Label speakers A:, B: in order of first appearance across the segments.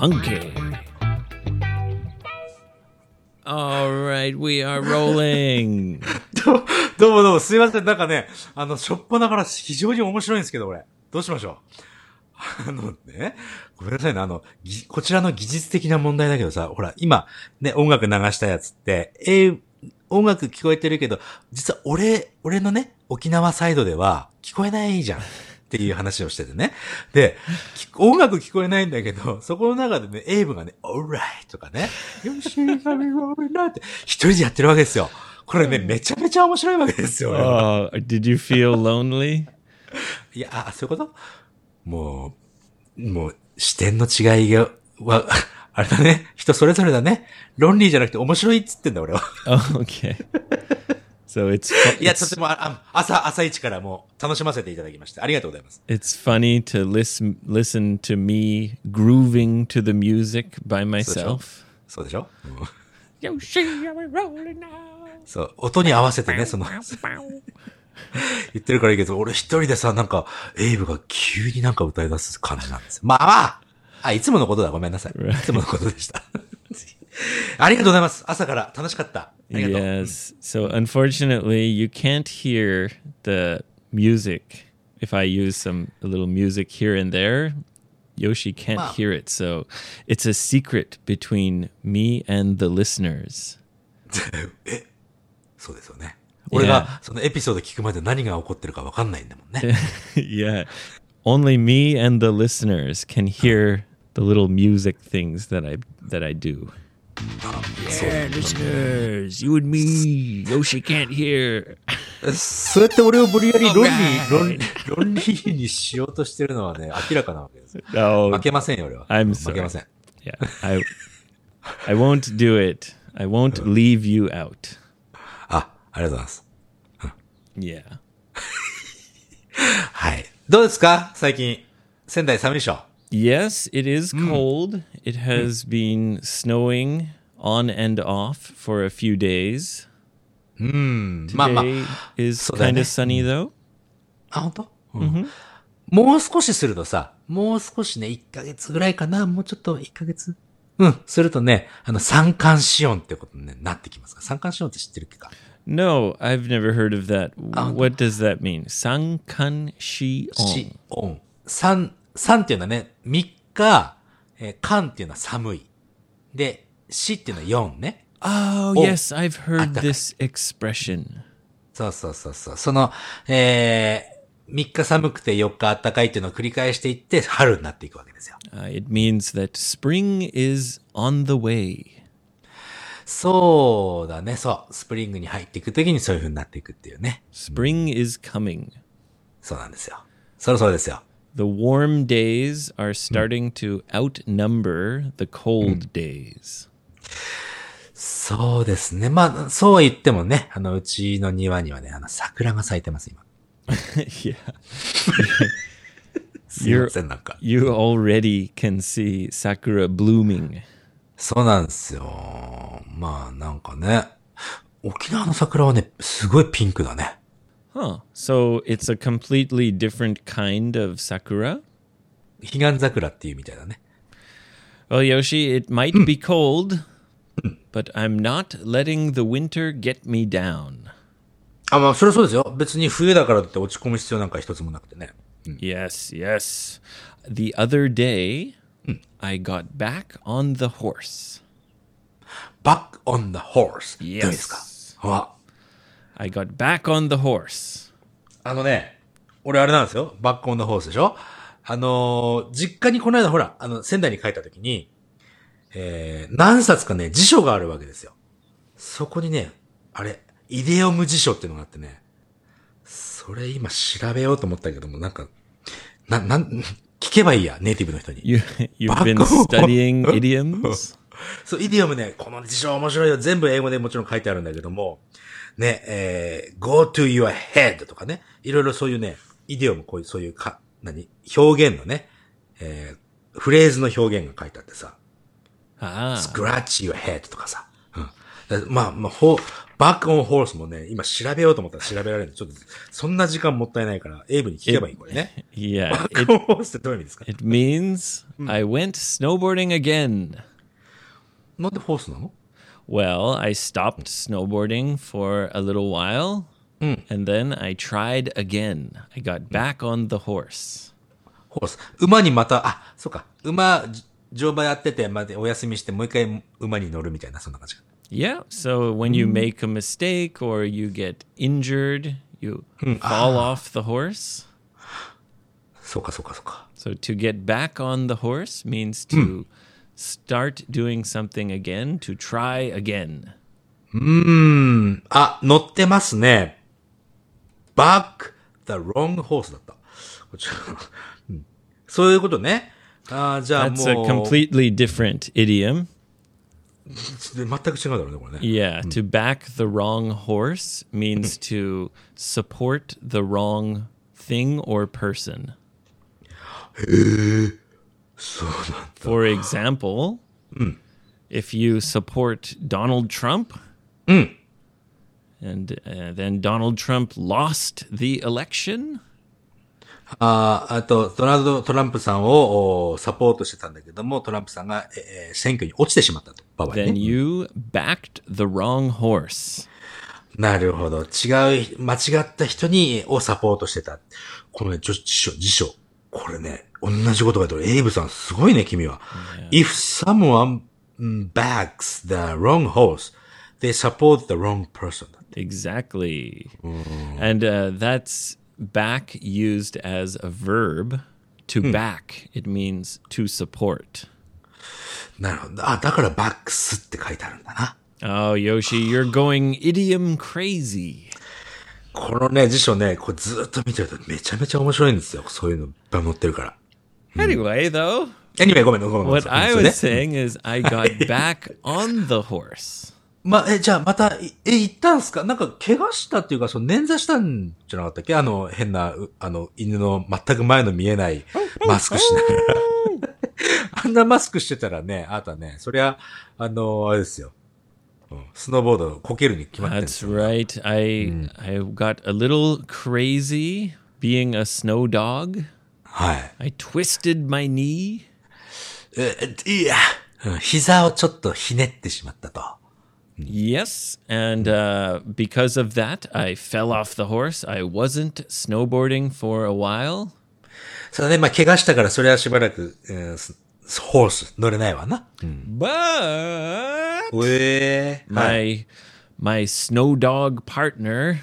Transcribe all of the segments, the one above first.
A: funky. All right, we are rolling.
B: どうどうもどうも、すいません。なんかね、あの、しょっぱなから非常に面白いんですけど、これ。どうしましょう？あのね、ごめんなさいね。あの、ぎこちらの技術的な問題だけどさ、ほら、今、ね、音楽流したやつって、えー音楽聞こえてるけど、実は俺、俺のね、沖縄サイドでは聞こえないじゃん。っていう話をしててね。で、き音楽聞こえないんだけど、そこの中でね、エイブがね、alright とかね、よし、ハミローなって、一人でやってるわけですよ。これね、めちゃめちゃ面白いわけですよ。俺は
A: Oh, did you feel lonely?
B: いや、あ、そういうこと？もう、もう、視点の違いが、は、あれだね。人それぞれだね。ロンリーじゃなくて面白いっつってんだ、俺は。
A: Oh, okay. So it's
B: いや、とても、朝、朝一からもう楽しませていただきまして、ありがとうございます。
A: it's funny to listen listen to me grooving to the music by myself.
B: そうでしょ、うん
A: Yoshi, we're rolling now.
B: そう、音に合わせてね、その、言ってるからいいけど、俺一人でさ、なんか、エイブが急になんか歌い出す感じなんですよ。まあまああ、いつものことだ、ごめんなさい。いつものことでした。ありがとうございます。朝から楽しかった。ありがとう。
A: Yes. So unfortunately, you can't hear the music. If I use some a little music here and there, Yoshi can't hear it. So it's a secret between me and the listeners.
B: え、そうですよね。俺がそのエピソード聞くまで何が起こってるか分かんないんだもんね。
A: yeah. Only me and the listeners can hear the little music things that I that I do. Yeah, listeners, you and me, Yoshi can't hear.
B: そうやって俺を無理やり論理、論論理にしようとしてるのはね、明らかなわけですよ。
A: No,
B: 負けませんよ、俺は。
A: I'm
B: 負けません。
A: Yeah, I I won't do it. I won't leave you out.
B: あ、ありがとうございます。
A: Yeah.
B: はい。どうですか？最近。仙台寒いでしょ
A: ？Yes, it is cold. It has been snowing on and off for a few days.
B: まあまあ
A: is kind
B: ね。
A: of sunny though.
B: あ、本当？うん。もう少しするとさ、もう少しね、1ヶ月ぐらいかなもうちょっと1ヶ月うん。するとね、あの、三寒四温ってことにねなってきますか三寒四温って知ってるっけか？
A: No, I've never heard of that.
B: Oh.
A: What does that mean? Sankan shi
B: 四温。三、三っていうのはね、三日、えー寒っていうのは寒い。で、四っていうのは四ね。
A: Oh,
B: Oh.
A: yes, I've heard this expression.
B: そうそうそうそう。その、えー、3日寒くて4日暖かいっていうのを繰り返していって、春になっていくわけですよ。
A: Uh, it means that spring is on the way.
B: そうだね、そう。スプリングに入っていくときにそういう風になっていくっていうね。
A: Spring is coming.
B: そうなんですよ。そろそろですよ。
A: The warm days are starting to outnumber the cold days.
B: そうですね。まあ、そうは言ってもね、あの、うちの庭にはね、あの、桜が咲いてます、今。
A: yeah.
B: すいません、なんか。
A: You already can see sakura blooming.
B: そうなんですよ。まあ、なんかね。沖縄の桜はね、すごいピンクだね。
A: Huh. So it's a completely different kind of sakura?
B: 彼岸桜っていうみたいだね。
A: Well, Yoshi, it might be cold, but I'm not letting the winter get me down.
B: あ、まあ、それはそうですよ。別に冬だからって落ち込む必要なんか一つもなくてね。
A: Yes, yes. The other day, I got back on the horse.
B: back on the horse.
A: Yes.
B: どうですかあ、
A: I got back on the horse.
B: あのね、俺あれなんですよ。バックオン the horse でしょ？あのー実家にこの間ほら、あの、仙台に帰った時に、えー、何冊かね、辞書があるわけですよ。そこにね、あれ、イデオム辞書っていうのがあってね、それ今調べようと思ったけども、なんか、な、なん、聞けばいいや、ネイティブの人に。
A: You you've been studying idioms?
B: そう、イディオムね、この辞書面白いよ。全部英語でもちろん書いてあるんだけども、ね、えー、go to your head とかね、いろいろそういうね、イディオム、こういう、そういうか、何？表現のね、えーフレーズの表現が書いてあってさ、
A: Ah.
B: scratch your head とかさ。うん、だまあ、まあ、ほ、バックオンホースもね、今調べようと思ったら調べられる。ちょっと、そんな時間もったいないから、エイブに聞けばいい、これね。
A: いや。
B: バックオンホースってどういう意味ですか
A: ？I went snowboarding again.
B: でホースなの
A: ?Well, I stopped snowboarding for a little while. And then I tried
B: ホース。馬にまた、あ、そうか。馬、乗馬やってて、お休みして、もう一回馬に乗るみたいな、そんな感じ。
A: Yeah. So when you make a mistake or you get injured, you fall off the horse.
B: そうか、そうか、そうか。
A: So to get back on the horse means to start doing something again, to try again.
B: あ、乗ってますね。back the wrong horse だった。こちらうんそういうことね。あーじゃあ
A: That's a
B: もう、
A: completely different idiom.
B: 全く違うだろうね、これね。
A: Yeah, to back the wrong horse means to support the wrong thing or person.
B: そうなんだ。
A: For example, if you support Donald Trump, and uh, then Donald Trump lost the election,
B: あーあと、ドナルド・トランプさんをおサポートしてたんだけども、トランプさんが、えー選挙に落ちてしまったと。場合
A: then
B: ね。
A: you backed the wrong horse.
B: なるほど。違う、間違った人に、をサポートしてた。このね、辞書、辞書。これね、同じことが言ってる。エイブさん、すごいね、君は。If someone mm, backs the wrong horse, they support the wrong person.
A: Exactly. And uh, that's back used as a verb. To back, it means to support.
B: なるほど。あ、だからバックスって書いてあるんだな。
A: Oh, Yoshi, you're going idiom crazy.
B: このね、辞書ね、これずっと見てるとめちゃめちゃ面白いんですよ。そういうのいっぱい載ってるから。
A: Anyway, though,
B: Anyway, ごめん、ごめん。ごめん
A: what I
B: そうね
A: was saying is I got back on the horse.
B: まあ、え、じゃあまた、いえ、行ったんすか？なんか、怪我したっていうか、その、捻挫したんじゃなかったっけ？あの、変な、うあの、犬の全く前の見えないマスクしながら。あんなマスクしてたらね、あなたね、そりゃ、あの、あれですよ。うんスノーボードこけるに決まってるんですよ。
A: That's right. I I got a little crazy being a snow dog.
B: はい。
A: I twisted my knee.
B: え、いや、うん膝をちょっとひねってしまったと。
A: Yes, and uh, because of that, I fell off the horse. I wasn't snowboarding for a while.
B: そうだね、まあ、怪我したから、それはしばらく、えースホース乗れないわな。
A: But
B: ええ
A: my my snow dog partner,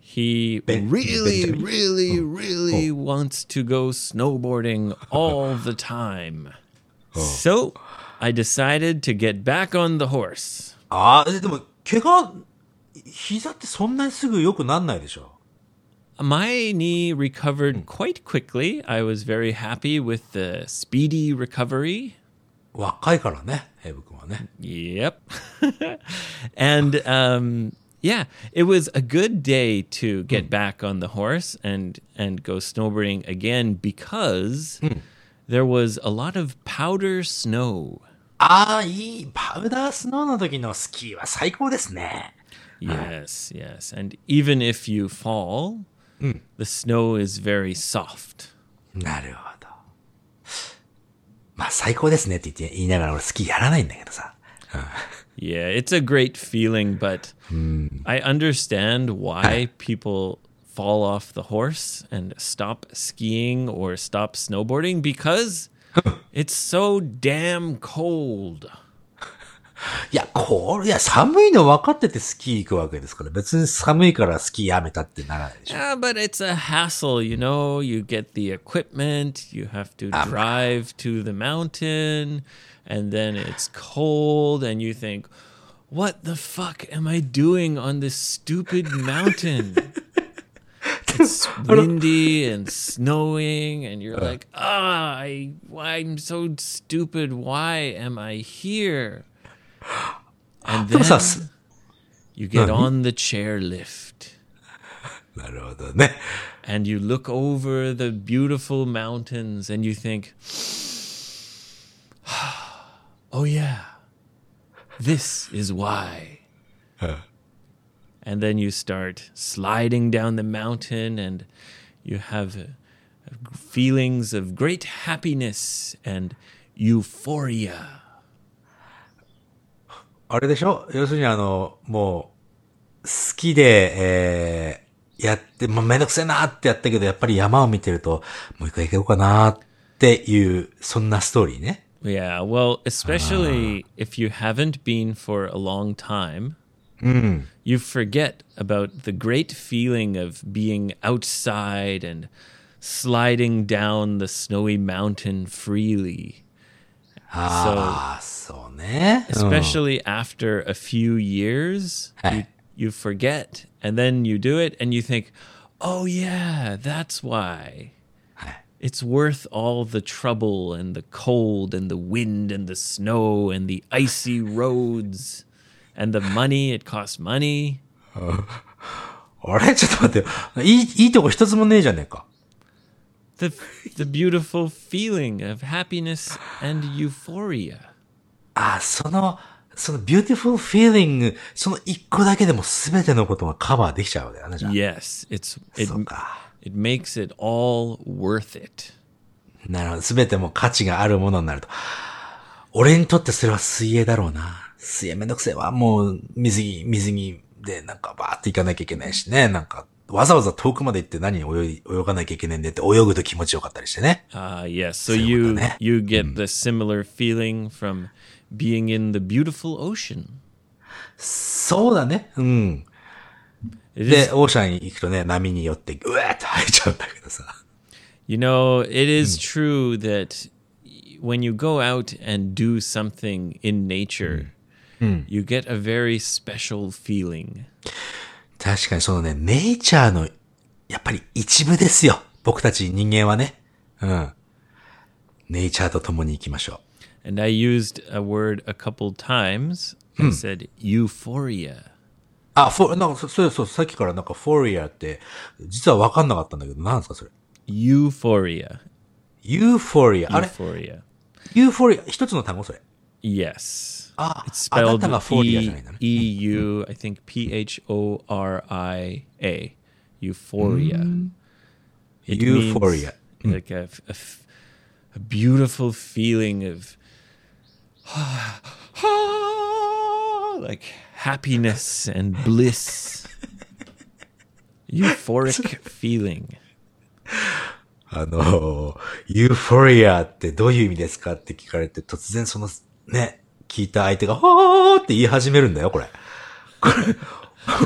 A: he really,
B: Benjamin?
A: really, really wants to go snowboarding all the time. So I decided to get back on the horse.
B: ああ、えでも、怪我、膝ってそんなにすぐ良くなんないでしょ
A: My knee recovered quite quickly. I was very happy with the speedy recovery.
B: 若いからね、エイブ君はね。
A: Yep. and um, yeah, it was a good day to get back on the horse and and go snowboarding again because there was a lot of powder snow.
B: ああ、いい。パウダースノーの時のスキーは最高ですね。
A: Yes, yes. And even if you fall, the snow is very soft.
B: なるほど。まあ、最高ですねって言って言いながら俺スキーやらないんだけどさ。
A: Yeah, it's a great feeling, but I understand why people fall off the horse and stop skiing or stop snowboarding because it's so damn cold.
B: いや、これ、いや、寒いの分かっててスキー行くわけですから、別に寒いからスキーやめたってならないでしょ。
A: Yeah, but it's a hassle, you know. You get the equipment, you have to drive to the mountain, and then it's cold, and you think, what the fuck am I doing on this stupid mountain? it's windy and snowing, and you're like, ah, I, I'm so stupid. Why am I here? And
B: でも
A: then
B: さ、す
A: you get on the chairlift.
B: なるほどね。
A: and you look over the beautiful mountains and you think, oh, yeah, this is why. and then you start sliding down the mountain and you have uh, feelings of great happiness and euphoria.
B: あれでしょ要するにあの、もう、好きで、えー、やって、まあ、めんどくせえなってやったけど、やっぱり山を見てると、もう一回行こうかなっていう、そんなストーリーね。
A: Yeah, well, especially if you haven't been for a long time, Mm. You forget about the great feeling of being outside and sliding down the snowy mountain freely.
B: Ah, so, ne?
A: Especially after a few years, eh.
B: you,
A: you forget, and then you do it, and you think, oh, yeah, that's why. Eh. It's worth all the trouble and the cold and the wind and the snow and the icy roads. And the money. It costs money.
B: あれちょっと待ってよ。いい、いいとこ一つもねえじゃねえか。
A: The, the beautiful feeling of happiness and euphoria.
B: ああ、その、その beautiful feeling、その一個だけでも全てのことがカバーできちゃうわけだね、じゃあ。
A: Yes, it's it,
B: そうか。
A: it makes it all worth it.
B: なるほど。全ても価値があるものになると。俺にとってそれは水泳だろうな。水泳めんどくせえわ。もう、水着、水着でなんかバーって行かなきゃいけないしね。なんか、わざわざ遠くまで行って何泳い、泳がなきゃいけないんでって泳ぐと気持ちよかったりしてね。
A: Ah, yes. So
B: そうね。
A: you get the similar feeling from being in the beautiful ocean.
B: そうだね。うん。でオーシャンに行くとね、波によって、うわーって入っちゃうんだけどさ。
A: you know, it is true that when you go out and do something in nature, you get a very special feeling.
B: 確かにそのね、ネイチャーの、やっぱり一部ですよ。僕たち人間はね。うん。ネイチャーと共に行きましょ
A: And I used a word a couple times. I said euphoria.
B: う。あ、フォ、なんか、そそうそう、さっきからなんか、フォリアって、実は分かんなかったんだけど、なんですか、それ
A: ？Euphoria.
B: ユーフォリア。あれ
A: ？Euphoria.
B: ユーフォリア、一つの単語それ
A: ？Yes.
B: Ah,
A: it's
B: あな
A: spelled
B: たがフォリアじゃ
A: E
B: ないんだね。
A: E U I think P H O R I A. Euphoria. It means
B: Euphoria.
A: Like a, a f- a beautiful feeling of like happiness and bliss. Euphoric feeling.
B: あの、ユーフォリアってどういう意味ですかって聞かれて、突然その、ね、 聞いた相手が、はーって言い始めるんだよ、これ。これ、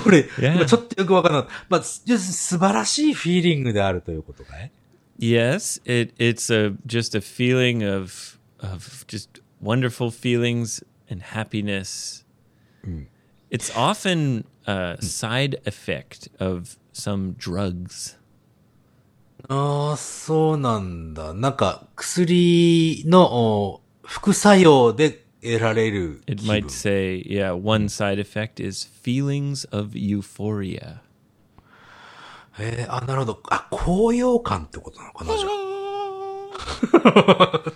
B: これ、ちょっとよくわかんない。まあ、す素晴らしいフィーリングであるということかい
A: Yes, it it's a just a feeling of of just wonderful feelings and happiness. It's often a side effect of some drugs.
B: ああ、そうなんだ。なんか、薬のお副作用で得られる気
A: It
B: 分。
A: might say, yeah, one side effect is feelings of euphoria.
B: えー、あ、なるほど。あ、高揚感ってことなのかな、じゃあ。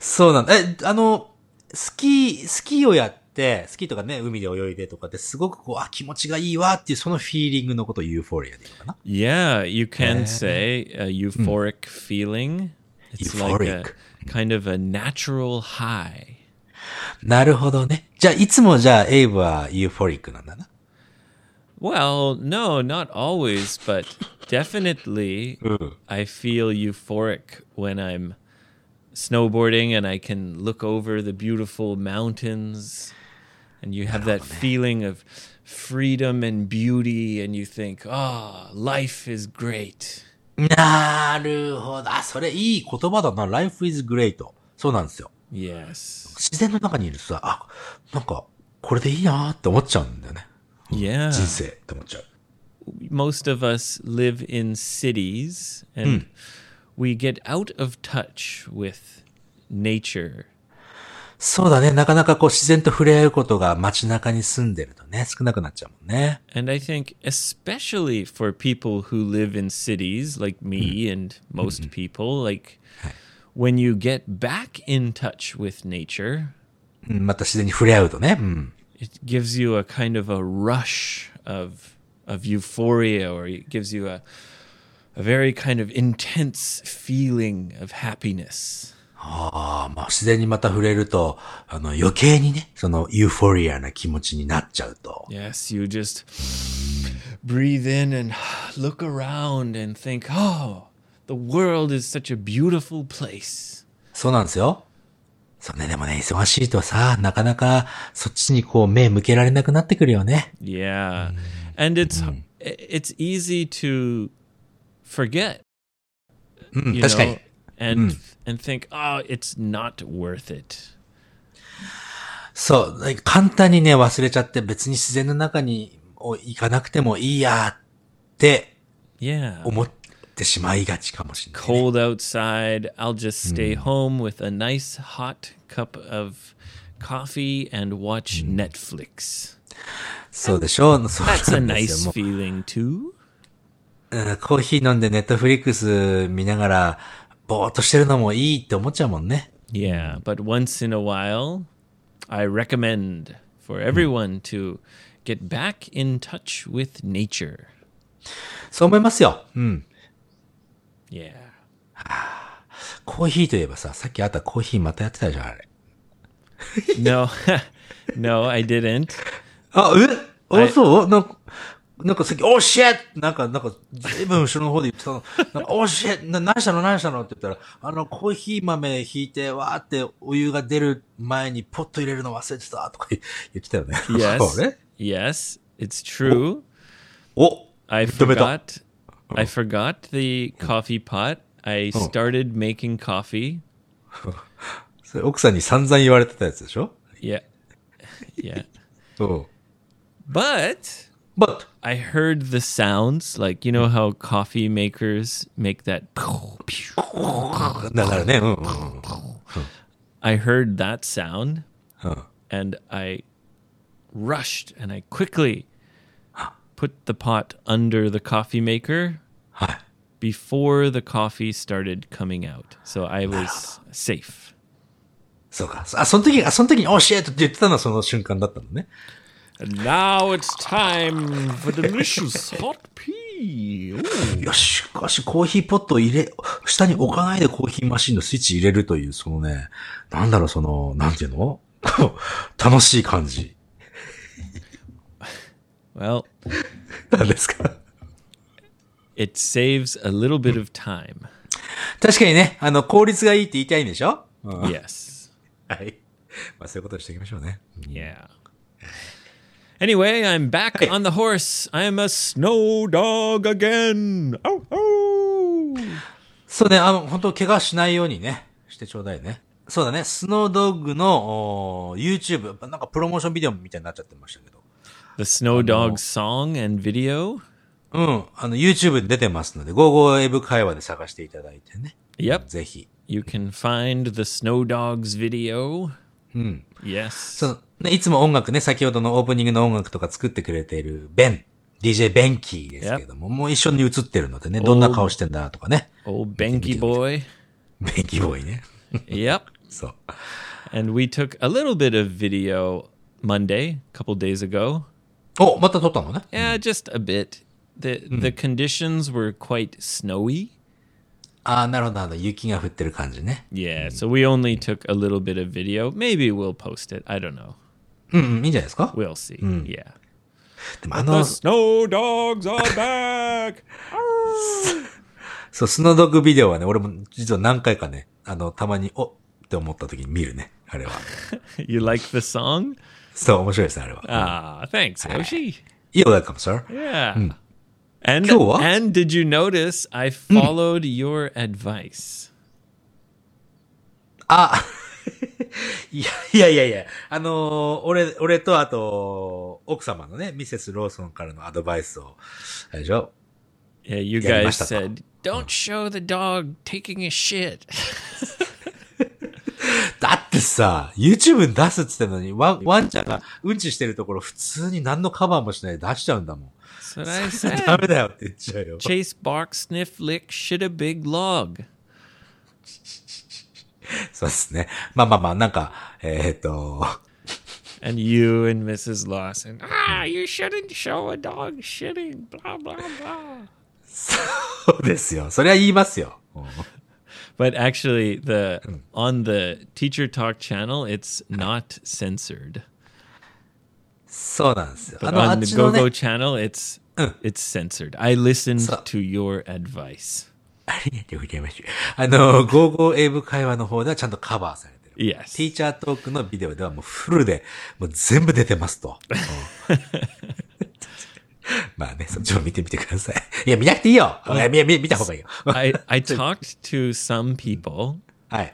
B: そうなんだ。え、あの、スキー、スキーをやって、スキーとかね、海で泳いでとかってすごくこう、あ、気持ちがいいわっていうそのフィーリングのことをユーフォリアでかな
A: ？Yeah, you can say a euphoric feeling. It's like a. kind of a natural high.
B: なるほどね。じゃあ、いつもじゃあ、エイブはユーフォリックなんだな。
A: Well, no, not always, but definitely I feel euphoric when I'm snowboarding and I can look over the beautiful mountains and you have that feeling of freedom and beauty and you think, "Ah, life is great."
B: なるほど。あ、それいい言葉だな。Life is great. そうなんですよ。
A: Yes.
B: 自然の中にいるとさ、あ、なんか、これでいいなーって思っちゃうんだよね。
A: Yeah.
B: 人生って思っちゃう。
A: most of us live in cities and we get out of touch with nature.
B: そうだね。なかなかこう自然と触れ合うことが街中に住んでるとね、少なくなっちゃうもんね。
A: And I think, especially for people who live in cities like me and most people, like when you get back in touch with nature,
B: うんまた自然に触れ合うとね。うん。
A: it gives you a kind of a rush of of euphoria, or it gives you a a very kind of intense feeling of happiness.
B: ああ、まあ自然にまた触れると、あの余計にね、そのユーフォリアな気持ちになっちゃうと。
A: Yes, you just breathe in and look around and think, oh, the world is such a beautiful place.
B: そうなんですよ。そうね、でもね、忙しいとさ、なかなかそっちにこう目向けられなくなってくるよね。
A: Yeah. And it's it's easy to forget.
B: うん、確かに。
A: And and think, oh, it's not worth it.
B: そう、簡単にね、忘れちゃって別に自然の中にお行かなくてもいいやって
A: Yeah.
B: 思ってしまいがちかもしれない、ね。
A: Cold outside. I'll just stay home with a nice hot cup of coffee and watch Netflix.
B: そうでしょう
A: That's
B: な
A: a nice feeling too.
B: コーヒー飲んでネットフリックス見ながら、ぼーっとしてるのもいいって思っちゃうもんね。
A: Yeah, but once in a while, I recommend for everyone to get back in touch with nature.
B: そう思いますよ。うん。
A: Yeah.
B: コーヒーといえばさ、さっきあったコーヒーまたやってたじゃん、あれ。
A: No, no, I didn't.
B: あ、えあ、
A: はい
B: そうなんか、なんかさっき、おーシェッなんか、なんか、ずいぶん後ろの方で言ってたの。なんか、おーシェッな何したの？何したの？って言ったら、あの、コーヒー豆引いて、わーってお湯が出る前にポット入れるの忘れてたとか言ってたよね。
A: Yes. Yes, it's true.
B: お
A: I forgot. I forgot the coffee pot. I started making coffee.
B: それ奥さんに散々言われてたやつでしょ
A: ？Yeah. Yeah.
B: うん。
A: But
B: but,
A: I heard the sounds like you know how coffee makers make that
B: だからね、うんうんうん。
A: I heard that sound
B: うん。
A: and I rushed and I quickly put the pot under the coffee maker
B: はい。
A: before the coffee started coming out. So I was safe.
B: そうか。あ、その時、あ、その時に、おーシェッって言ってたのはその瞬間だったのね。
A: And now it's time for delicious hot pea.
B: よし、しかしコーヒーポットを入れ、下に置かないでコーヒーマシンのスイッチ入れるという、そのね、なんだろう、その、なんていうの？楽しい感じ。
A: Well,
B: なんですか
A: ？it saves a little bit of time.
B: 確かにね、あの、効率がいいって言いたいんでしょ、うん、
A: Yes.
B: はい。まあそういうことにしていきましょうね。
A: Yeah. Anyway, I'm back on the horse. I'm a snow dog again. Oh, oh.
B: そうね、あの、本当怪我しないようにね、してちょうだいね。そうだね、スノードッグのおー YouTube、なんかプロモーションビデオみたいになっちゃってましたけど。
A: The snow dog song and video.
B: うん、あの、YouTube に出てますので、ゴーゴーエブ会話で探していただいてね。
A: Yep.
B: ぜひ。
A: You can find the snow dogs video.
B: うん。
A: Yes.
B: その、ね、いつも音楽ね、先ほどのオープニングの音楽とか作ってくれているベン、DJ ベンキーですけれども、もう一緒に映ってるのでね、どんな顔してんだとかね。
A: Old Banky boy.
B: ベンキーボーイね。
A: yep.
B: そう。
A: And we took a little bit of video Monday, a couple days ago.
B: お、また撮ったのね。
A: Yeah, just a bit. The the conditions were quite snowy.
B: ああ、なるほど、なるほど。雪が降ってる感じね。
A: Yeah, so we only took a little bit of video. Maybe we'll post it. I don't know.
B: うん、うん、いいんじゃないですか
A: We'll see. Yeah.
B: でもあの
A: The、snow dogs are back.
B: そう、スノードッグビデオはね、俺も実は何回かね、あの、たまに、おって思った時に見るね。あれは。
A: you like the song?
B: そう、面白いですね、あれは。
A: Ah, thanks, Yoshi.
B: You're welcome, sir.
A: Yeah. And and did you notice I followed your advice?
B: あ、いや、いやいやいや、あのー俺、俺とあと、奥様のね、ミセス・ローソンからのアドバイスを、あれでしょ
A: ？Yeah, you guys said don't show the dog taking a shit.
B: だってさ、YouTube に出すって言ってんのに、ワン、ワンちゃんがうんちしてるところ普通に何のカバーもしないで出しちゃうんだもん。
A: What I said.
B: ダメだよって言っちゃうよ。
A: Chase, bark, sniff, lick, shit a big log.
B: そうですね。まあまあまあ、なんか、えっ、と、
A: And you and Mrs. Lawson. Ah, you shouldn't show a dog shitting. Blah, blah, blah.
B: そうですよ。それは言いますよ。うん
A: But actually, the on the Teacher Talk channel, it's not censored.
B: そうなんですよ。あ
A: But
B: の、あ
A: on
B: っ
A: the
B: ちの
A: GoGo
B: ね、
A: channel, it's it's censored. I listened
B: So-
A: to your advice.
B: ありがとうございます。あの、ゴーゴー英語会話の方ではちゃんとカバーされてる。
A: Yes.
B: ティーチャートークのビデオではもうフルで、もう全部出てますと。う んまあね、そっちも見てみてください。いや、見なくていいよ。いや見見見た方がいいよ。
A: I I talked to some people,
B: はい。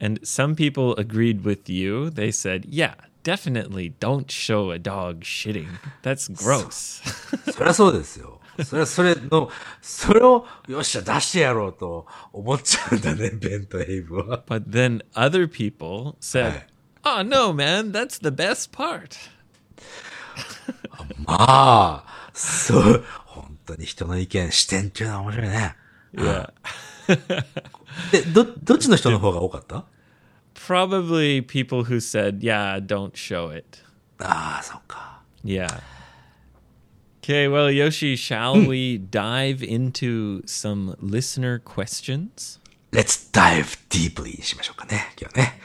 A: and some people agreed with you. They said, "Yeah, definitely don't show a dog shitting. That's gross."
B: そりゃそうですよ。それはそれの、それを、よっしゃ、出してやろうと思っちゃうんだね、ベンとエイブは。
A: but then other people said, "Oh no, man, that's the best part."
B: まあ、そう、本当に人の意見、視点っていうのは面白いね。
A: Yeah.
B: で、ど、どっちの人の方が多かった
A: Probably people who said, "Yeah, don't show it."
B: ああ、そっか。
A: Yeah. Okay, well, Yoshi, shall we dive into some listener questions?
B: Let's dive deeply にしましょうかね、今日はね。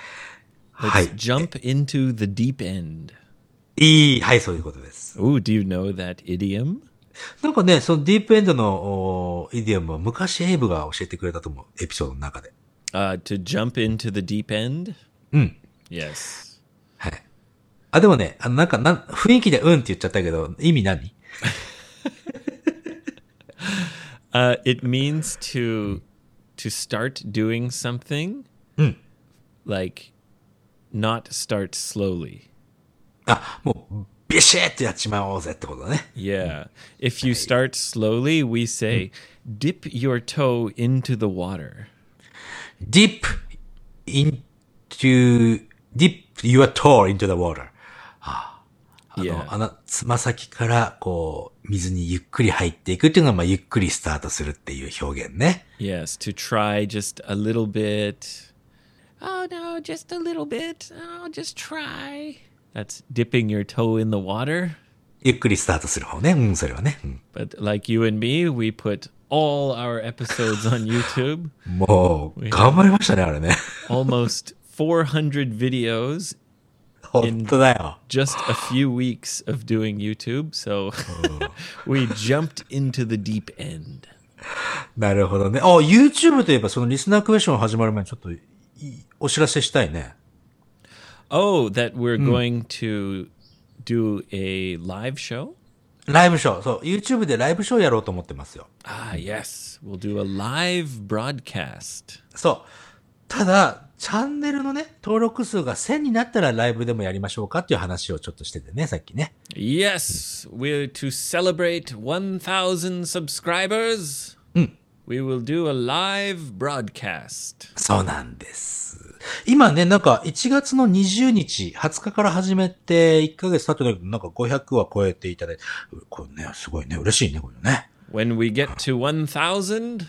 B: はい。
A: jump into the deep end.
B: いい、はい、そういうことです。
A: Ooh, do you know that idiom?
B: なんかね、そのディープエンドのおイディオムは昔エイブが教えてくれたと思う、エピソードの中で。
A: Uh, to jump into the deep end?
B: うん。
A: Yes.
B: はい。あ、でもね、あの、なんか、なん、雰囲気でうんって言っちゃったけど、意味何
A: Uh, it means to to start doing something, like not start slowly.
B: あ、もう、ビシッとやっちまおうぜってことだね。
A: Yeah. If you start slowly, we say, dip your toe into the water.
B: deep into, dip your toe into the water. あ.の、あの、つま先から、こう、水にゆっくり入っていくっていうのが、まあ、ゆっくりスタートするっていう表現ね。
A: Yes, to try just a little bit. Oh no, just a little bit. Oh, just try. That's dipping your toe in the water.
B: ゆっくりスタートする方ね。うん、それはね。うん、
A: But like you and me, we put all our episodes on YouTube.
B: もう、頑張りましたね、あれね。
A: Almost 400 videos
B: 本当だよ。
A: just a few weeks of doing YouTube. So we jumped into the deep end.
B: なるほどね。あ、YouTube といえば、そのリスナークエスチョン始まる前にちょっとお知らせしたいね。
A: Oh, that we're going to do a live show?
B: ライブショー。そう、YouTube でライブショーやろうと思ってますよ。
A: Ah, yes. We'll do a live broadcast.
B: そう。ただ、チャンネルのね、登録数が1000になったらライブでもやりましょうかっていう話をちょっとしててね、さっきね。
A: Yes, we're to celebrate 1,000 subscribers. We will do a live broadcast.
B: そうなんです。今ね、なんか1月の20日、20日から始めて1ヶ月経ってないけど、なんか500は超えていただいて、これね、すごいね、嬉しいね、これね。
A: When we get to 1,000,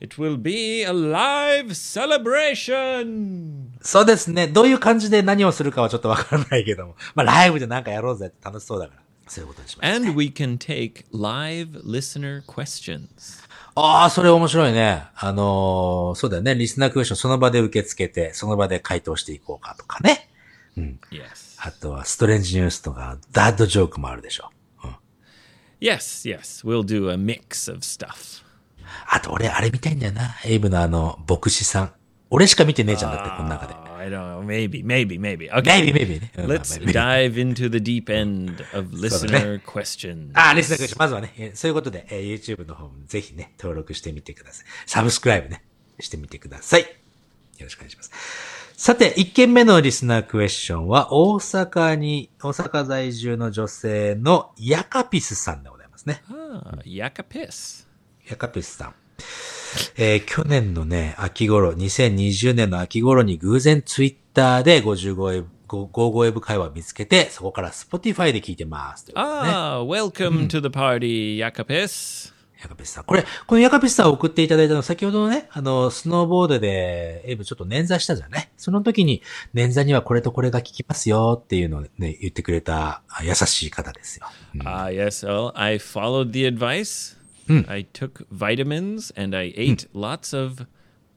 A: it will be a live celebration.
B: そうですね。どういう感じで何をするかはちょっとわからないけども。まあ、ライブでなんかやろうぜって楽しそうだから。そういうことにします。
A: And we can take live listener questions.
B: ああ、それ面白いね。あのーそうだよね。リスナークエスチョンその場で受け付けて、その場で回答していこうかとかね。
A: Yes.
B: あとは、ストレンジニュースとか、ダッドジョークもあるでしょ。うん。
A: Yes, yes. We'll do a mix of stuff.
B: あと、俺、あれ見たいんだよな。エイブのあの、牧師さん。俺しか見てねえじゃん、だって、この中で。
A: Oh, I don't know. Maybe, maybe, maybe. Okay.
B: Maybe, maybe ね。
A: Let's dive into the deep end of listener questions.
B: あ、リスナークエスチョン。まずはね、えーそういうことで、えー YouTube の方もぜひね、登録してみてください。サブスクライブね、してみてください。よろしくお願いします。さて、1件目のリスナークエスチョンは、大阪に、大阪在住の女性のヤカピスさんでございますね。
A: Ah, Yakapis.
B: ヤカピスさん。えー去年のね、秋頃、2020年の秋頃に偶然ツイッターで55ウェブ、55ウェブ会話を見つけて、そこから Spotify で聞いてます。ということでね
A: Ah, welcome to the party, Yakapis.
B: ヤカピスさん。これ、このヤカピスさんを送っていただいたの、先ほどのね、あの、スノーボードで、エイブちょっと捻挫したじゃんね。その時に、捻挫にはこれとこれが効きますよっていうのをね、言ってくれたあ優しい方ですよ。
A: Ah, yes. Well, I followed the advice. I took vitamins and I ate lots of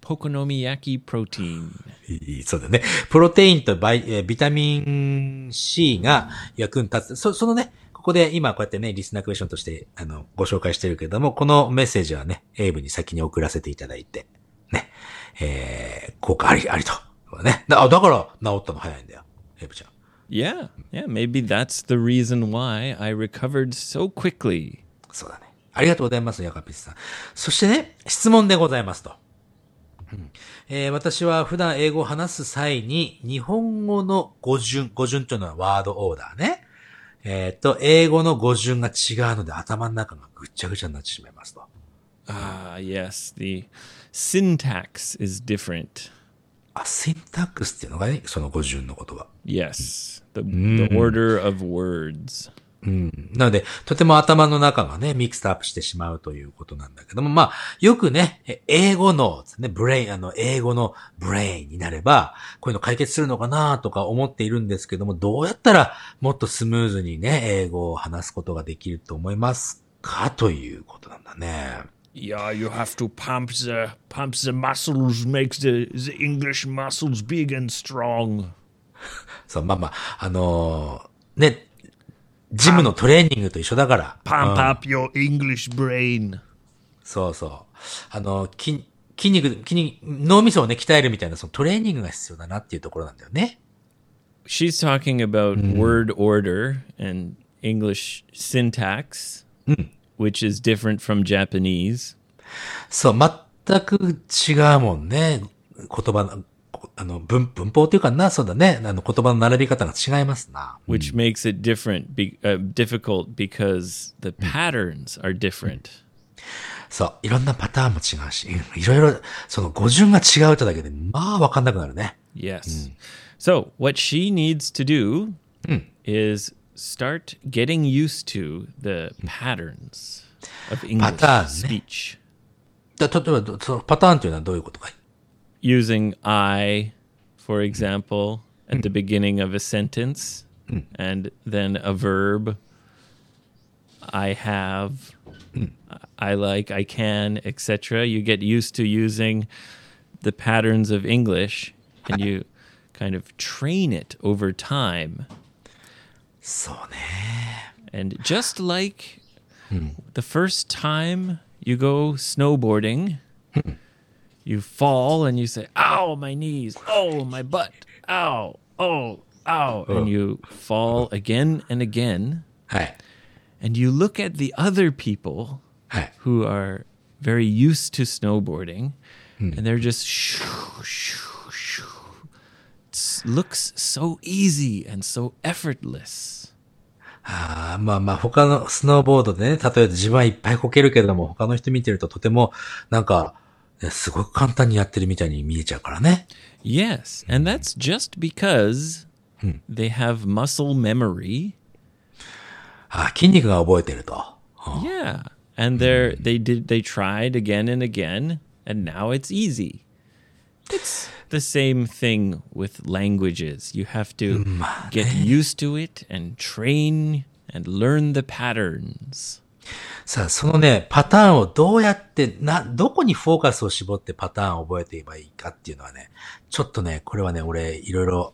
A: Pokonomiyaki protein.
B: いいそうだね。プロテインとバイえービタミン C が役に立つ。そ、そのね、ここで今こうやってね、リスナークエスチョンとして、あの、ご紹介してるけれども、このメッセージはね、エイブに先に送らせていただいて、ね、えー、効果あり、ありと。ね。だあだから治ったの早いんだよ。エイブちゃん。
A: Yeah, yeah. Maybe that's the reason why I recovered so quickly.
B: そうだね。ありがとうございます、ヤカピスさん。そしてね、質問でございますと。うんえー私は普段英語を話す際に、日本語の語順、語順というのはワードオーダーね。えっ、と、英語の語順が違うので頭の中がぐっちゃぐちゃになってしまいますと。
A: Ah, yes. The syntax is different.
B: あ、シンタックスっていうのがね、その語順の言葉。
A: Yes. The, the order of words.
B: なので、とても頭の中がね、 mix up してしまうということなんだけども、まあ、よくね、え英語の、ね、 brain、あの、英語の brain になれば、こういうの解決するのかなとか思っているんですけども、どうやったらもっとスムーズにね、英語を話すことができると思いますかということなんだね。
A: Yeah, you have to pump the pump the muscles, makes the, the English muscles big and strong.
B: そう、まあまあ、あのーね、ジムのトレーニングと一緒だから。
A: Pump up your En glish brain。
B: そうそう。あの、筋肉、筋肉、脳みそをね、鍛えるみたいな、そのトレーニングが必要だなっていうところなんだよね。
A: She's talking about word order and English syntax,、which is different from Japanese.
B: そう、全く違うもんね。言葉の。あの、文、文法っていうかな、そうだね。あの、言葉の並び方が違いますな。
A: which makes it different, be, uh, difficult because the patterns are different.
B: そう、いろんなパターンも違うし、うんいろいろ、その語順が違うとだけで、まあ、わかんなくなるね。
A: Yes. So what she needs to do is start getting used to the patterns of English
B: eh?
A: speech
B: だ例えばど、そのパターンというのはどういうことかい
A: using I, for example, at the hmm. beginning of a sentence hmm. and then a verb. I have, hmm. I like, I can, etc. You get used to using the patterns of English and you kind of train it over time.
B: So,
A: and just like the first time you go snowboarding, you fall and you say, "Ow, my knees! Oh, my butt! Ow! Oh, ow!" Oh. And you fall again and again. And you look at the other people who are very used to snowboarding, hmm. and they're just shoo, shoo, shoo. looks so easy and so effortless.
B: あまあまあ他のスノーボードでね、例えば自分はいっぱいこけるけれども、他の人見てるととてもなんかすごく簡単にやってるみたいに見えちゃうからね。
A: Yes, and that's just because they have muscle memory.
B: あー筋肉が覚えてると。
A: Yeah, and they're they did they tried again and again, and now it's easy. It's the same thing with languages. You have to get used to it and train and learn the patterns.
B: さあ、そのね、パターンをどうやって、な、どこにフォーカスを絞ってパターンを覚えていけばいいかっていうのはね、ちょっとね、これはね、俺、いろいろ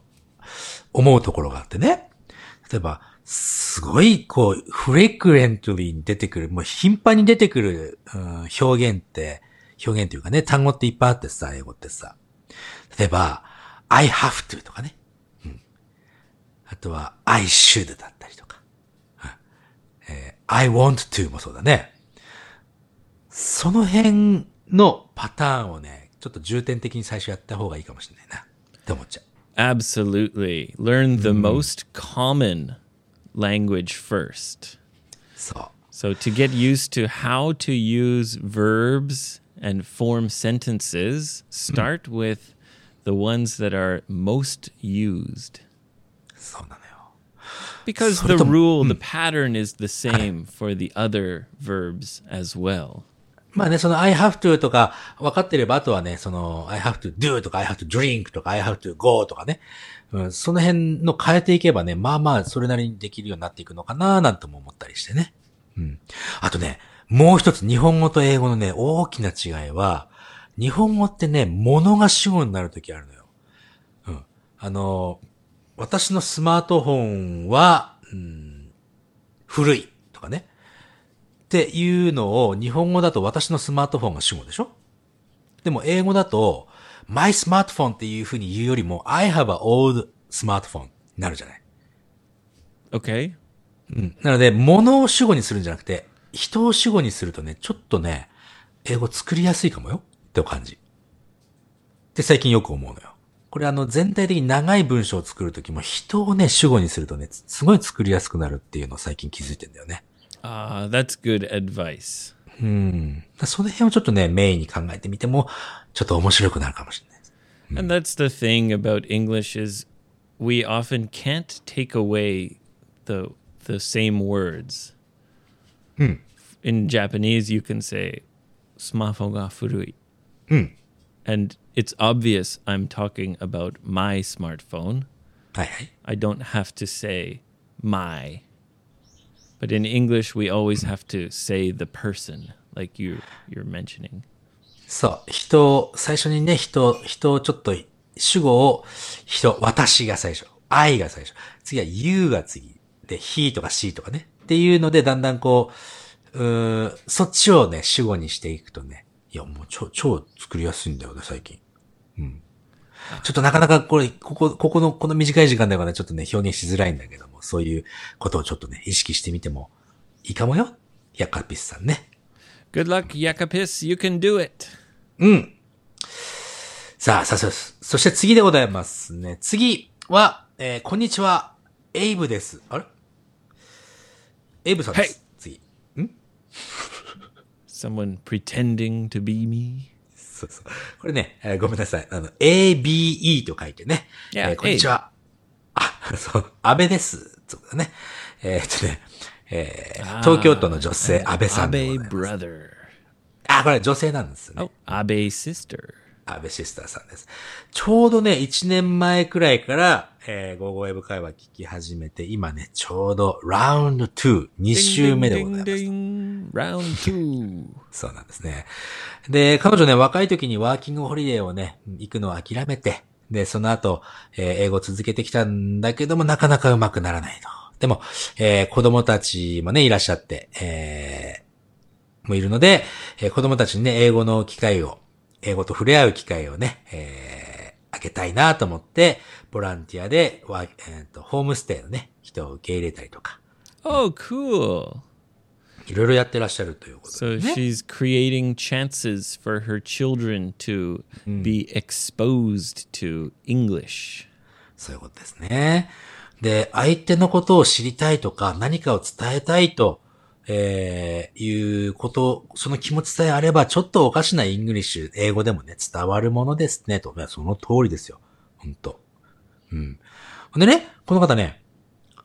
B: 思うところがあってね。例えば、すごい、こう、フレクレントリーに出てくる、もう頻繁に出てくる、うん、表現って、表現というかね、単語っていっぱいあってさ、英語ってさ。例えば、I have to とかね。うん。あとは、I should だ。I want to もそうだね。その辺のパターンをね、ちょっと重点的に最初やった方がいいかもしれないな。って思っちゃう。
A: Absolutely. Learn the most common language first.
B: そう。
A: So to get used to how to use verbs and form sentences start with the ones that are most used.
B: そうなのよ。
A: Because the rule, the pattern is the same for the other verbs as well.
B: まあね、その I have to とか分かってれば、あとはね、その I have to do とか I have to drink とか I have to go とかね、うん、その辺の変えていけばね、まあまあそれなりにできるようになっていくのかななんても思ったりしてね。うん。あとね、もう一つ日本語と英語のね、大きな違いは、日本語ってね、物が主語になるときあるのよ。うん。あの、私のスマートフォンは、うん、古いとかね。っていうのを日本語だと私のスマートフォンが主語でしょ？でも英語だと my smartphone っていう風に言うよりも I have an old smartphone になるじゃない。
A: Okay.
B: うん。なので、物を主語にするんじゃなくて、人を主語にするとね、ちょっとね、英語作りやすいかもよって感じ。って最近よく思うのよ。これあの全体的に長い文章を作る時も人をね、主語にするとね、すごい作りやすくなるっていうのを最近気づいてんだよね。
A: ああ、that's good advice.
B: うん。その辺をちょっとね、メインに考えてみても、ちょっと面白くなるかもしれない、うん、
A: And that's the thing about English is we often can't take away the, the same words. In Japanese, you can say スマホが古い。It's obvious I'm talking about my smartphone. I don't have to say my. But in English we always have to say the person like you you're mentioning.
B: そう。人を、最初にね、人、人をちょっと、主語を、人、私が最初。I が最初。次は you が次。で、he とか she とかね。っていうので、だんだんこう、うそっちをね、主語にしていくとね。いや、もう超、超作りやすいんだよね、最近。うん。ちょっとなかなかこれ、ここ、ここの、この短い時間ではね、ちょっとね、表現しづらいんだけども、そういうことをちょっとね、意識してみてもいいかもよ。ヤカピスさんね。
A: Good luck, Yakapis. You can do it.
B: さあ、さあ、さあ、そして次でございますね。次は、えーこんにちは、エイブです。あれ？エイブさんです。次。
A: Someone pretending to be me.
B: そうそう。これね、えーごめんなさい。あの、ABE と書いてね。
A: Yeah,
B: えーこんにちは。あ、そう、安倍です。そうだね。えーっとね、えー東京都の女性、安倍さんでご
A: Abe
B: ざいます。
A: brother.
B: あ、これ女性なんですね。
A: Oh, Abe sister.
B: 安倍シスターさんです。ちょうどね、1年前くらいから、えー、ゴーゴーウェブ会話聞き始めて、今ね、ちょうどラウンド2、2週目でございます。
A: Ding, ding. Round two.
B: そうなんですね。で、彼女ね、若い時にワーキングホリデーをね、行くのを諦めて、で、その後、えー英語を続けてきたんだけども、なかなかうまくならないと。でも、えー子供たちもね、いらっしゃって、えーもいるので、えー子供たちにね、英語の機会を、英語と触れ合う機会をね、えーあげたいなと思って、ボランティアで、ワーえーと、ホームステイのね、人を受け入れたりとか、
A: Oh, cool.
B: いろいろやってらっしゃるということで
A: So she's creating chances for her children to be exposed to English.
B: そういうことですね。で、相手のことを知りたいとか、何かを伝えたいと、えー、いうこと、その気持ちさえあれば、ちょっとおかしな English、英語でもね、伝わるものですね、と。いやその通りですよ。本当うん。ほんでね、この方ね、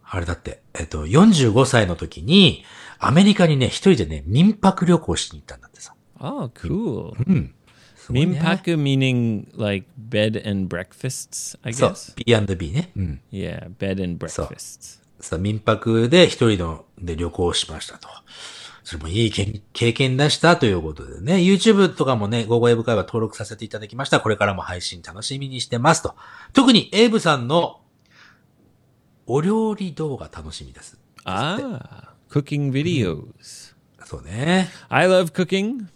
B: あれだって、えっと、45歳の時に、アメリカにね、一人でね、民泊旅行しに行ったんだってさ。
A: Oh, cool.
B: すごいね
A: Minpaku meaning like bed and breakfasts, I
B: そう
A: guess.、
B: B&B ね。うん。
A: Yeah, bed and breakfasts.
B: さ、民泊で一人ので旅行しましたと。それもいい経経験出したということでね、YouTube とかもね、午後エブ会は登録させていただきました。これからも配信楽しみにしてますと。特にエイブさんのお料理動画楽しみです。
A: Ah, cooking videos.
B: そうね。
A: I love cooking.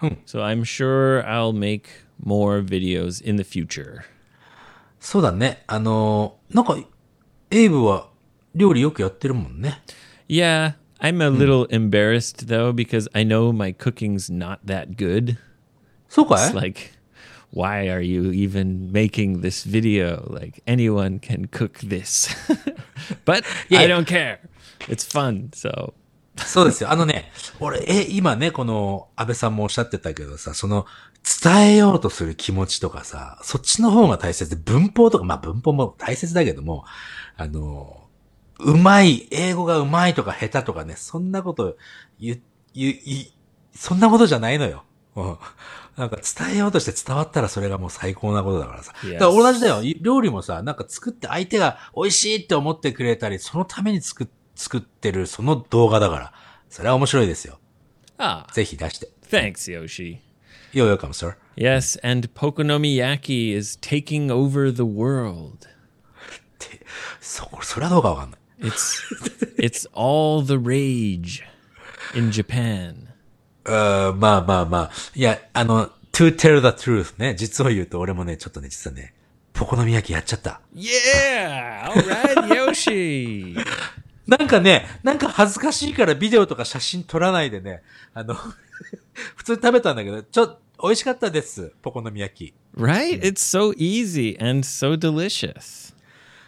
B: Hmm.
A: So I'm sure I'll make more videos in the future.
B: そうだね。あのーなんか、エイブは料理よくやってるもんね。
A: Yeah, I'm a little embarrassed though because I know my cooking's not that good.
B: そうか
A: It's
B: い
A: like, why are you even making this video? Like anyone can cook this. but I
B: Yeah.
A: don't care. It's fun. So
B: そうですよ。あのね、俺、え、今ね、この、安倍さんもおっしゃってたけどさ、その、伝えようとする気持ちとかさ、そっちの方が大切で、文法とか、まあ文法も大切だけども、あの、うまい、英語がうまいとか下手とかね、そんなこと言、言、言、そんなことじゃないのよ。うん。なんか伝えようとして伝わったらそれがもう最高なことだからさ。だから同じだよ。料理もさ、なんか作って相手が美味しいって思ってくれたり、そのために作っ作ってるその動画だから。それは面白いですよ。
A: Ah,
B: ぜひ出して。
A: thanks, Yoshi.
B: You're welcome, sir.
A: Yes, and Pokonomiyaki is taking over the world.
B: そ、それはどうかわかんない。
A: It's it's all the rage in Japan.
B: うんまあまあまあ。いや、あの、to tell the truth ね。実を言うと俺もね、ちょっとね、実はね、ポコのみ焼きやっちゃった。
A: Yeah! All right, Yoshi.
B: なんかね、なんか恥ずかしいからビデオとか写真撮らないでね、あの、普通に食べたんだけど、ちょ、美味しかったです。ポコのみ焼き。
A: Right? It's so easy and so delicious.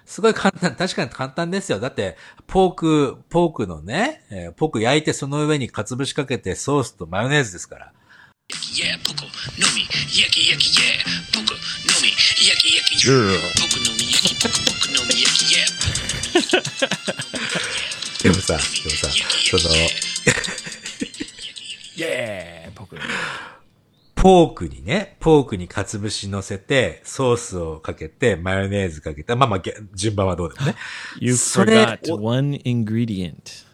B: すごい簡単、確かに簡単ですよ。だって、ポーク、ポークのね、えーポーク焼いてその上にかつぶしかけてソースとマヨネーズですから。
C: Yeah, poco, no me, yaki yaki yeah, poco, no me, yaki yaki
A: Yeah.
C: yaki yeah,
B: でもさ、でもさ、その、
A: Yeah, Pokonomi.
B: ポークにね、ポークにかつぶし乗せて、ソースをかけて、マヨネーズかけて、まあまあ、げ順番はどうでもね。
A: You forgot
B: お
A: one ingredient.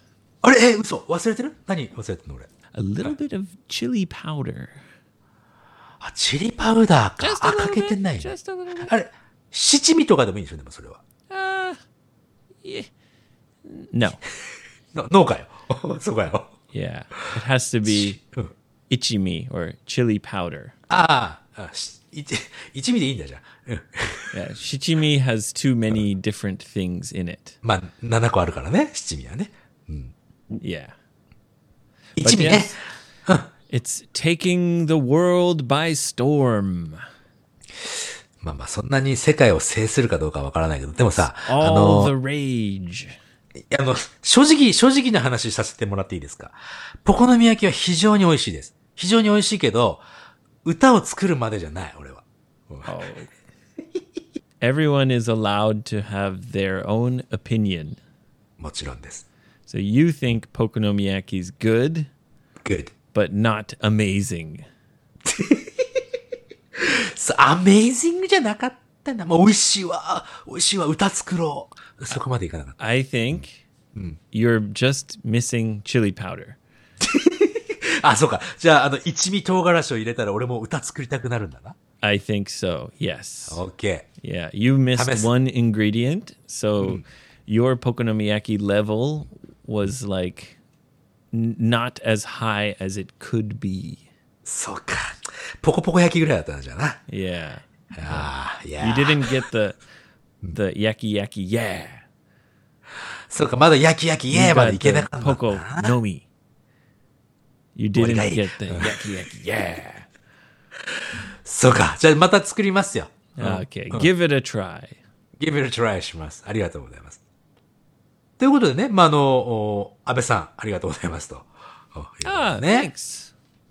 B: あれ？え、嘘忘れてる？何忘れてるの俺
A: ？A little bit of chili powder.
B: あ、チリパウダーか。あ、かけて.ないね。あれ、七味とかでもいいんでしょ？でもそれは。
A: Uh, yeah. No.
B: の農家よ。そうかよ。
A: Yeah. It has to be
B: うん。
A: ichimi or chili powder.
B: ああ、あし一一味でいいんだじゃん。うん。
A: Yeah. Shichimi has too many different things in it.
B: まあ、7個あるからね、七味はね。
A: Yeah.
B: 一味ね。
A: It's taking the world by storm.
B: まあまあ、そんなに世界を制するかどうかわからないけど、でもさ、あの、正直、正直な話させてもらっていいですか？ポコノミ焼きは非常においしいです。非常においしいけど、歌を作るまでじゃない、俺は。
A: Oh. Everyone is allowed to have their own opinion.
B: もちろんです。
A: So you think ポコ飲み焼き is
B: good,
A: but not amazing.
B: そうアメイジングじゃなかったな。もう美味しいわ。美味しいわ。歌作ろう。そこまでいかなかった。
A: I think you're just missing chili powder.
B: あ、そうか。じゃあ、あの、一味唐辛子を入れたら俺も歌作りたくなるんだな。
A: I think so. Yes.
B: オッケ
A: Yeah, you missed
B: Tames.
A: one ingredient, so your Pokonomiyaki level was like n- not as high as it could be.
B: そうか。ポコポコ焼きぐらいだったんじゃな。
A: Yeah.
B: Yeah.
A: You didn't get the, the 焼き焼き yeah.
B: そうか、まだ焼き焼き yeah までいけなかった。ポ
A: コ
B: の
A: み。You didn't get the 焼き焼き yeah.
B: そうか。じゃあまた作りますよ。
A: Okay. Give it a try.
B: Give it a try します。ありがとうございます。ということでね、まあ、あの、安倍さん、ありがとうございますと。あ
A: あ、
B: ね。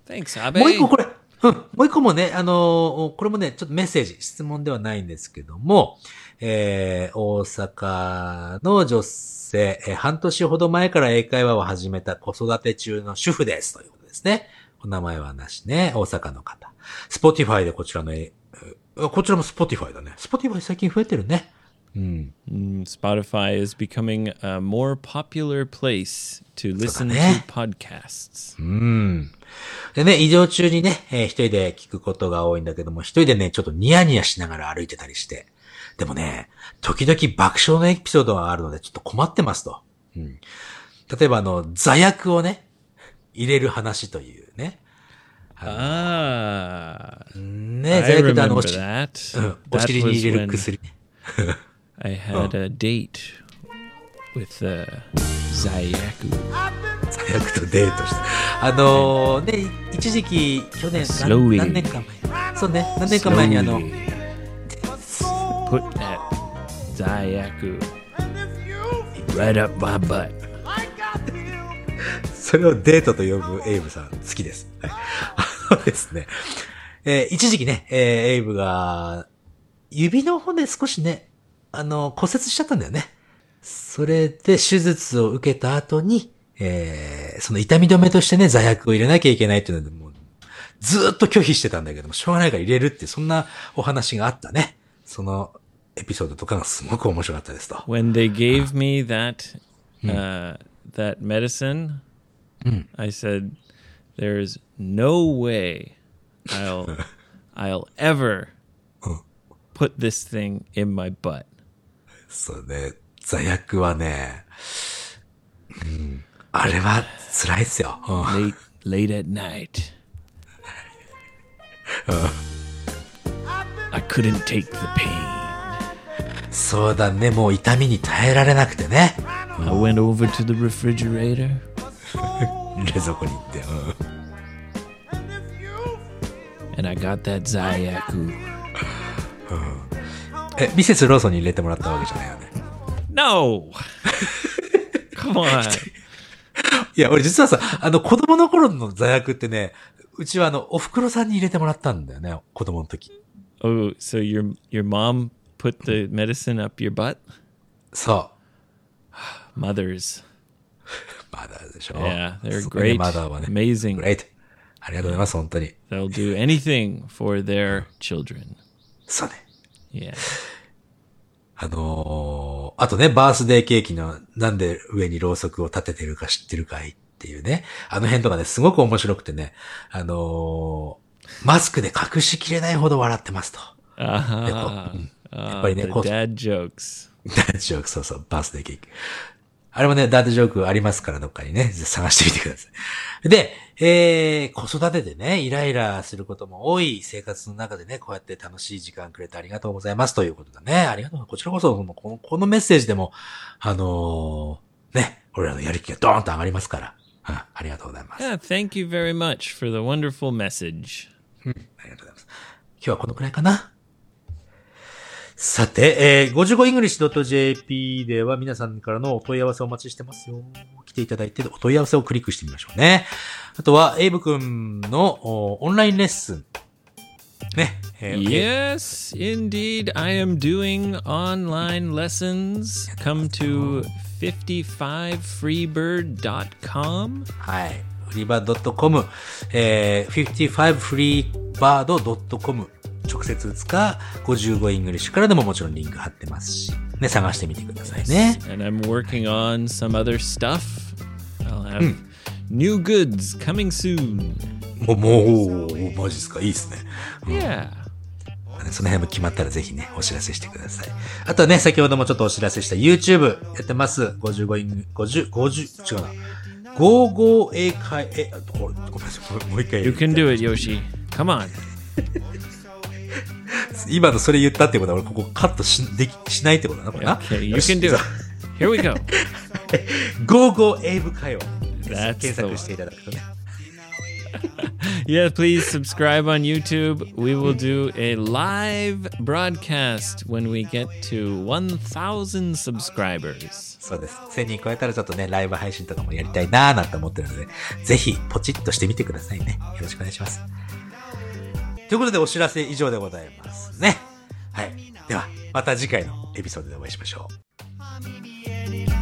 A: Thanks, Abe.
B: もう一個これ、うん、もう一個もね、あのーこれもね、ちょっとメッセージ、質問ではないんですけども、えー、大阪の女性、えー半年ほど前から英会話を始めた子育て中の主婦です。ということですね。お名前はなしね。大阪の方。 Spotify でこちらの、えーこちらも Spotifyだね。 Spotify 最近増えてるね。うん。
A: Mm, Spotify is becoming a more popular place to listen to
B: ね。
A: podcasts.
B: うん。でね、移動中にね、えー一人で聞くことが多いんだけども、一人でね、ちょっとニヤニヤしながら歩いてたりして。でもね、時々爆笑のエピソードがあるので、ちょっと困ってますと。うん。例えばあの、座薬をね、入れる話というね。
A: Ah,
B: ね、座薬ってあの、お尻に入れる薬ね。
A: I had a date with uh, Zayaku.
B: 座薬とデートして。あのーね、一時期、去年.何何年か前。そうね、何年か前にあの、
A: put that Zayaku right up my butt.
B: それをデートと呼ぶエイブさん、好きです。はい。あのですね、えー一時期ね、えーエイブが、指の骨少しね、あの、骨折しちゃったんだよね。それで手術を受けた後に、えーその痛み止めとしてね、座薬を入れなきゃいけないっていうので、もう、ずーっと拒否してたんだけども、しょうがないから入れるってそんなお話があったね。そのエピソードとかがすごく面白かったですと。
A: When they gave me that uh, that medicine, I said, "There's no way I'll I'll ever put this thing in my butt."
B: そうね、座薬はね、うん、あれは辛いっすよ。うん
A: late late at night. I couldn't take the pain.
B: そうだね、もう痛みに耐えられなくてね。
A: I went over to the refrigerator.
B: 冷蔵庫に行って。うん
A: and I got that Zayaku.
B: え、ミセスローソンに入れてもらったわけじゃないよね。
A: No! Come on.
B: いや、俺実はさ、あの子供の頃の座薬ってね、うちはあの、お袋さんに入れてもらったんだよね、子供の時。
A: Oh, so your your mom put the medicine up your butt?
B: そう。
A: Mothers.
B: まだでしょ。
A: Yeah, they're great.
B: まだはね。
A: Amazing.
B: Great. ありがとうございます、本当に。
A: They'll do anything for their children.
B: そうね。
A: Yeah.
B: あのーあとね、バースデーケーキのなんで上にろうそくを立ててるか知ってるかいっていうね。あの辺とかね、すごく面白くてね、あのーマスクで隠しきれないほど笑ってますと。
A: Ah,
B: やっぱりね、こう
A: dad jokes.
B: ダージョーク、そうそう、バースデーケーキ。あれもね、ダートジョークありますから、どっかにね、探してみてください。で、えー、子育てでね、イライラすることも多い生活の中でね、こうやって楽しい時間くれてありがとうございますということだね。ありがとう。こちらこそ、このこのこのメッセージでも、あのーね、俺らのやる気がドーンと上がりますから。うんありがとうございます。
A: Yeah, thank you very much for the wonderful message.
B: ありがとうございます。今日はこのくらいかな。さて、えー、55english.jp では皆さんからのお問い合わせをお待ちしてますよ。来ていただいてお問い合わせをクリックしてみましょうね。あとは、エイブくんのおオンラインレッスン。ね。えー
A: Yes, indeed. I am doing online lessons. Come to 55freebird.com.
B: はい。フリーバード .com、えー、55freebird.com 直接打つか、55english からでももちろんリンク貼ってますし、ね、探してみてくださいね。
A: And I'm working on some other stuff. I'll have new goods coming soon.
B: もう、もう、マジっすかいいっすね。
A: Yeah.
B: その辺も決まったらぜひね、お知らせしてください。あとはね、先ほどもちょっとお知らせした YouTube やってます。55イング、50、50、違うな。55英会、え、ごごめんなさい、もう一回。
A: You can do it, Yoshi. Come on.
B: 今のそれ言ったってことは俺ここカットし、でき、しないってことなのかな
A: Okay, you can do
B: じ
A: it. Here we go.
B: 55英語会話。検索.していただくとね。
A: Yeah, please subscribe on YouTube. We will do a live broadcast when we get to 1,000 subscribers.
B: そうです。1000人超えたらちょっとね、ライブ配信とかもやりたいなーなんて思ってるので、ぜひポチッとしてみてくださいね。よろしくお願いします。ということでお知らせ以上でございますね。はい。では、また次回のエピソードでお会いしましょう。